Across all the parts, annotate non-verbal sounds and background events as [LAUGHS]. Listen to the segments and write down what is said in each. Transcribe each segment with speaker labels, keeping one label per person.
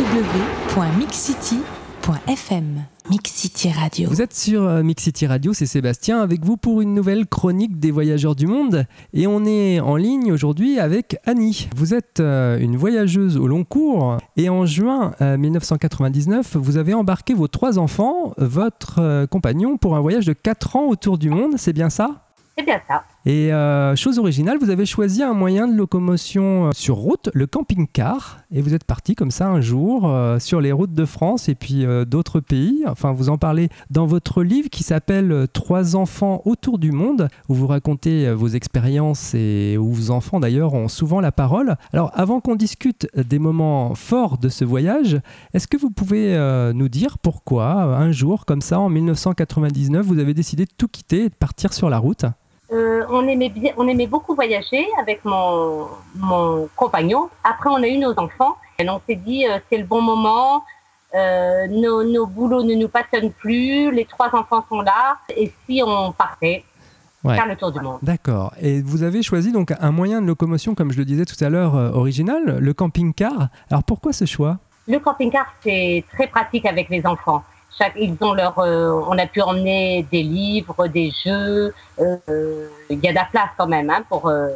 Speaker 1: www.mixcity.fm. Mix City Radio.
Speaker 2: Vous êtes sur euh, Mix City Radio, c'est Sébastien avec vous pour une nouvelle chronique des voyageurs du monde. Et on est en ligne aujourd'hui avec Annie. Vous êtes euh, une voyageuse au long cours et en juin 1999, vous avez embarqué vos trois enfants, votre euh, compagnon, pour un voyage de 4 ans autour du monde, c'est bien ça?
Speaker 3: C'est bien ça.
Speaker 2: Et euh, chose originale, vous avez choisi un moyen de locomotion euh, sur route, le camping-car, et vous êtes parti comme ça un jour euh, sur les routes de France et puis d'autres pays. Enfin, vous en parlez dans votre livre qui s'appelle Trois enfants autour du monde, où vous racontez vos expériences et où vos enfants d'ailleurs ont souvent la parole. Alors, avant qu'on discute des moments forts de ce voyage, est-ce que vous pouvez nous dire pourquoi un jour comme ça, en 1999, vous avez décidé de tout quitter et de partir sur la route?
Speaker 3: Euh, on, aimait bien, on aimait beaucoup voyager avec mon, mon compagnon. Après, on a eu nos enfants. Et on s'est dit, euh, c'est le bon moment. Euh, nos, nos boulots ne nous passionnent plus. Les trois enfants sont là. Et si on partait
Speaker 2: Ouais.
Speaker 3: faire le tour du monde
Speaker 2: D'accord. Et vous avez choisi donc un moyen de locomotion, comme je le disais tout à l'heure, original, le camping-car. Alors pourquoi ce choix?
Speaker 3: Le camping-car, c'est très pratique avec les enfants. Chaque, ils ont leur, euh, on a pu emmener des livres, des jeux. euh, Il y a de la place quand même hein, pour euh,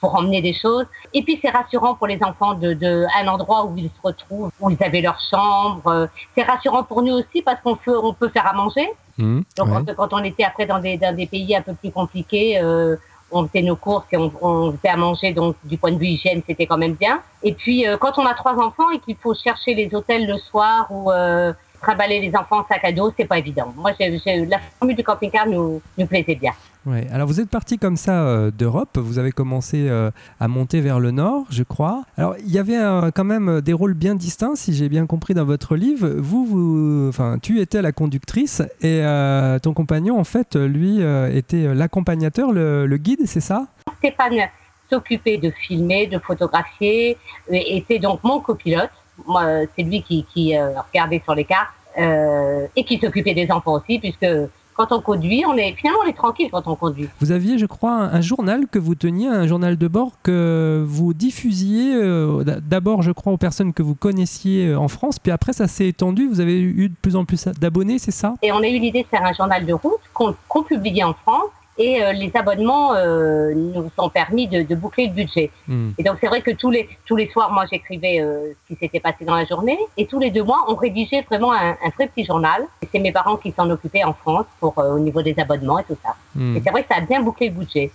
Speaker 3: pour emmener des choses. Et puis c'est rassurant pour les enfants de, de un endroit où ils se retrouvent, où ils avaient leur chambre. C'est rassurant pour nous aussi parce qu'on peut on peut faire à manger.
Speaker 2: Hmm,
Speaker 3: Donc
Speaker 2: ouais.
Speaker 3: quand on était après dans des dans des pays un peu plus compliqués. Euh, on faisait nos courses et on, on faisait à manger, donc du point de vue hygiène, c'était quand même bien. Et puis, euh, quand on a trois enfants et qu'il faut chercher les hôtels le soir ou euh, trimballer les enfants en sac à dos, c'est pas évident. Moi, la formule du camping-car nous, nous plaisait bien.
Speaker 2: Ouais. Alors vous êtes parti comme ça euh, d'Europe, vous avez commencé euh, à monter vers le nord, je crois. Alors il y avait euh, quand même des rôles bien distincts, si j'ai bien compris dans votre livre. Vous, vous, enfin, tu étais la conductrice et euh, ton compagnon, en fait, lui, était l'accompagnateur, le, le guide, c'est ça?
Speaker 3: Stéphane s'occupait de filmer, de photographier, et était donc mon copilote. Moi, euh, c'est lui qui, qui euh, regardait sur les cartes euh, et qui s'occupait des enfants aussi, puisque quand on conduit, on est finalement on est tranquille quand on conduit.
Speaker 2: Vous aviez, je crois, un, un journal que vous teniez, un journal de bord que vous diffusiez euh, d'abord, je crois, aux personnes que vous connaissiez en France, puis après ça s'est étendu. Vous avez eu de plus en plus d'abonnés, c'est ça?
Speaker 3: Et on a eu l'idée de faire un journal de route qu'on qu'on publiait en France. Et euh, les abonnements euh, nous ont permis de, de boucler le budget.
Speaker 2: Hmm.
Speaker 3: Et donc c'est vrai que tous les tous les soirs, moi j'écrivais euh, ce qui s'était passé dans la journée. Et tous les deux mois, on rédigeait vraiment un, un vrai petit journal. C'est mes parents qui s'en occupaient en France pour au niveau des abonnements et tout ça.
Speaker 2: Hmm.
Speaker 3: Et c'est vrai que ça a bien bouclé le budget.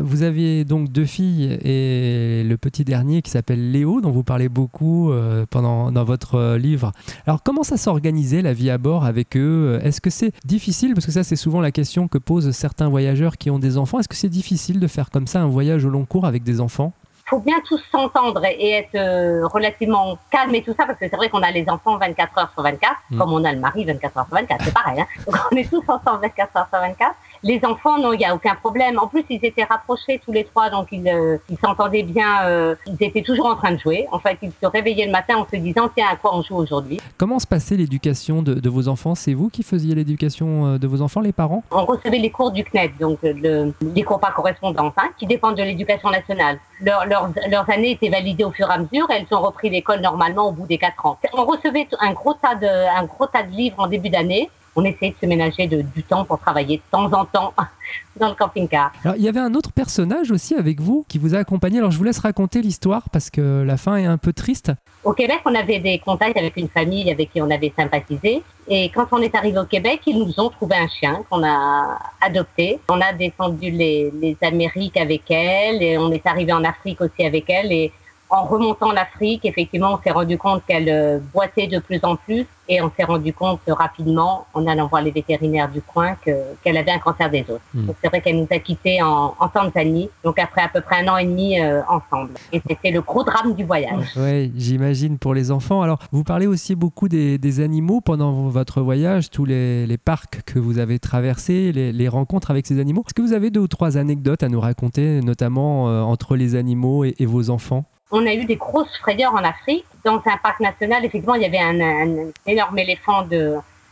Speaker 2: Vous aviez donc deux filles et le petit dernier qui s'appelle Léo, dont vous parlez beaucoup pendant dans votre livre. Alors comment ça s'organisait la vie à bord avec eux? Est-ce que c'est difficile? Parce que ça c'est souvent la question que posent certains voyageurs qui ont des enfants. Est-ce que c'est difficile de faire comme ça un voyage au long cours avec des enfants?
Speaker 3: Faut bien tous s'entendre et être euh, relativement calme et tout ça, parce que c'est vrai qu'on a les enfants 24 heures sur 24,
Speaker 2: Mm.
Speaker 3: comme on a le mari 24 heures sur 24, c'est pareil. Hein Donc on est tous ensemble 24 heures sur 24. Les enfants, non, il n'y a aucun problème. En plus, ils étaient rapprochés tous les trois, donc ils euh, s'entendaient bien. euh, ils étaient toujours en train de jouer. En fait, ils se réveillaient le matin en se disant, tiens, à quoi on joue aujourd'hui
Speaker 2: Comment se passait l'éducation de, de vos enfants? C'est vous qui faisiez l'éducation euh, de vos enfants, les parents?
Speaker 3: On recevait les cours du CNED, donc le, les cours par correspondance, hein, qui dépendent de l'éducation nationale. Leur- leurs, leurs années étaient validées au fur et à mesure. et Elles ont repris l'école normalement au bout des quatre ans. On recevait un gros tas de, un gros tas de livres en début d'année. On essayait de se ménager de, du temps pour travailler de temps en temps [LAUGHS] dans le camping-car.
Speaker 2: Alors, il y avait un autre personnage aussi avec vous qui vous a accompagné. Alors, je vous laisse raconter l'histoire parce que la fin est un peu triste.
Speaker 3: Au Québec, on avait des contacts avec une famille avec qui on avait sympathisé. Et quand on est arrivé au Québec, ils nous ont trouvé un chien qu'on a adopté. On a descendu les, les Amériques avec elle et on est arrivé en Afrique aussi avec elle. Et en remontant l'Afrique, effectivement, on s'est rendu compte qu'elle euh, boitait de plus en plus et on s'est rendu compte rapidement, en allant voir les vétérinaires du coin, que- qu'elle avait un cancer des os.
Speaker 2: Hmm.
Speaker 3: Donc c'est vrai qu'elle nous a quittés en, en Tanzanie, donc après à peu près un an et demi euh, ensemble. Et c'était le gros drame du voyage. [LAUGHS]
Speaker 2: Oui, j'imagine pour les enfants. Alors, vous parlez aussi beaucoup des, des animaux pendant votre voyage, tous les, les parcs que vous avez traversés, les, les rencontres avec ces animaux. Est-ce que vous avez deux ou trois anecdotes à nous raconter, notamment euh, entre les animaux et, et vos enfants?
Speaker 3: on a eu des grosses frayeurs en Afrique. Dans un parc national, effectivement, il y avait un, énorme éléphant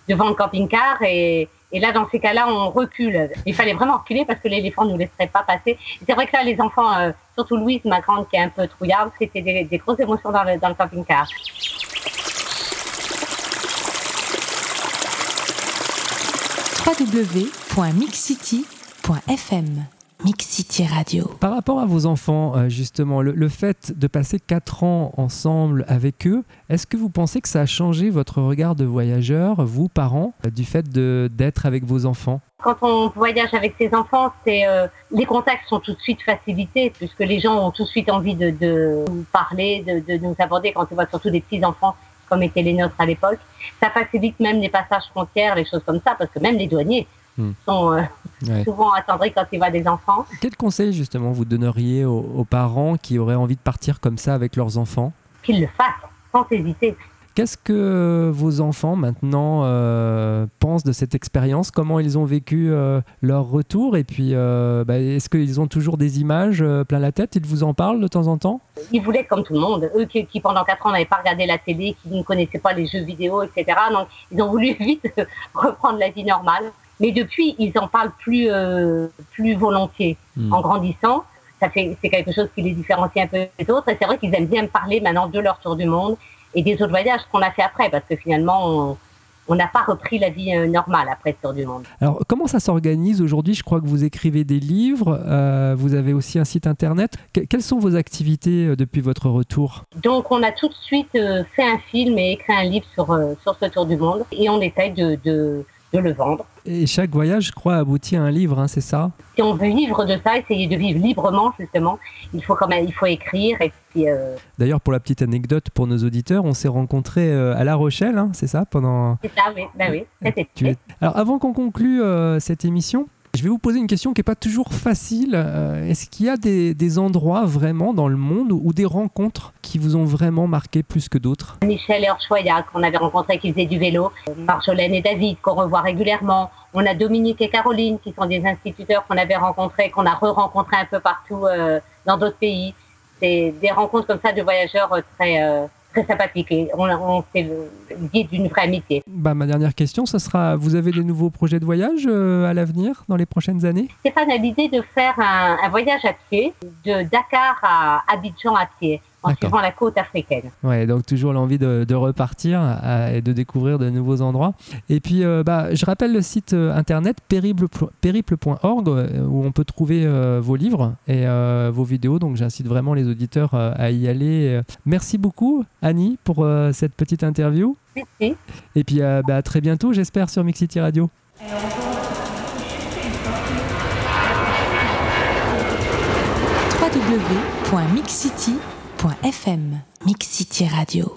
Speaker 3: devant le camping-car et, là, dans ces cas-là, on recule. Il fallait vraiment reculer parce que l'éléphant ne nous laisserait pas passer. C'est vrai que là, les enfants, euh, surtout Louise, ma grande, qui est un peu trouillarde, c'était des, grosses émotions dans le, dans le camping-car.
Speaker 1: www.mixcity.fm Mix City Radio.
Speaker 2: Par rapport à vos enfants, euh, justement, le, le fait de passer 4 ans ensemble avec eux, est-ce que vous pensez que ça a changé votre regard de voyageur, vous, parents, euh, du fait d'être avec vos enfants?
Speaker 3: Quand on voyage avec ses enfants, c'est euh, les contacts sont tout de suite facilités puisque les gens ont tout de suite envie de, de nous parler, de, de nous aborder quand on voit surtout des petits enfants comme étaient les nôtres à l'époque. Ça facilite même les passages frontières, les choses comme ça, parce que même les douaniers Sont euh,
Speaker 2: Ouais.
Speaker 3: souvent attendris quand ils voient des enfants.
Speaker 2: Quel conseil, justement, vous donneriez aux, aux parents qui auraient envie de partir comme ça avec leurs enfants
Speaker 3: Qu'ils le fassent sans hésiter.
Speaker 2: Qu'est-ce que vos enfants maintenant euh, pensent de cette expérience? Comment ils ont vécu euh, leur retour? Et puis, euh, bah, est-ce qu'ils ont toujours des images euh, plein la tête? Ils vous en parlent de temps en temps?
Speaker 3: Ils voulaient comme tout le monde, eux qui, qui pendant quatre ans n'avaient pas regardé la télé, qui ne connaissaient pas les jeux vidéo, etc. Donc ils ont voulu [LAUGHS] vite reprendre la vie normale. Mais depuis, ils en parlent plus, euh, plus volontiers.
Speaker 2: Hmm.
Speaker 3: En grandissant, ça fait, c'est quelque chose qui les différencie un peu des autres. Et c'est vrai qu'ils aiment bien parler maintenant de leur tour du monde et des autres voyages qu'on a fait après, parce que finalement, on- on n'a pas repris la vie euh, normale après ce tour du monde.
Speaker 2: Alors, comment ça s'organise aujourd'hui? Je crois que vous écrivez des livres, euh, vous avez aussi un site internet. Que- quelles sont vos activités depuis votre retour?
Speaker 3: Donc, on a tout de suite euh, fait un film et écrit un livre sur, euh, sur ce tour du monde et on essaye de, de, de le vendre.
Speaker 2: Et chaque voyage, je crois, aboutit à un livre, hein, c'est ça?
Speaker 3: Si on veut vivre de ça, essayer de vivre librement, justement, il faut quand même, il faut écrire et puis euh,
Speaker 2: D'ailleurs, pour la petite anecdote pour nos auditeurs, on s'est rencontrés euh, à La Rochelle, hein, c'est ça pendant...
Speaker 3: c'est ça, oui, ben oui,
Speaker 2: Tu es- Alors, avant qu'on conclue euh, cette émission, je vais vous poser une question qui n'est pas toujours facile. Euh, Est-ce qu'il y a des, endroits vraiment dans le monde ou, des rencontres qui vous ont vraiment marqué plus que d'autres?
Speaker 3: Michel et Orchoya, qu'on avait rencontrés qui faisaient du vélo, Marjolaine et David, qu'on revoit régulièrement. On a Dominique et Caroline, qui sont des instituteurs qu'on avait rencontrés, qu'on a re-rencontrés un peu partout euh, dans d'autres pays. C'est des rencontres comme ça de voyageurs euh, très, très sympathiques. Et on, on s'est liés d'une vraie amitié.
Speaker 2: bah, Ma dernière question, ça sera, vous avez des nouveaux projets de voyage euh, à l'avenir, dans les prochaines années?
Speaker 3: Stéphane a l'idée de faire un, un voyage à pied, de Dakar à Abidjan à pied, en suivant la côte africaine.
Speaker 2: Ouais, donc toujours l'envie de, de repartir euh, et de découvrir de nouveaux endroits. Et puis, euh, bah, je rappelle le site euh, internet périple- périple.org où on peut trouver euh, vos livres et euh, vos vidéos. Donc, j'incite vraiment les auditeurs euh, à y aller. Merci beaucoup, Annie, pour euh, cette petite interview.
Speaker 3: Merci.
Speaker 2: Et puis, euh, bah, à très bientôt, j'espère, sur Mix City Radio.
Speaker 1: www.mixcity.fm Mix City Radio.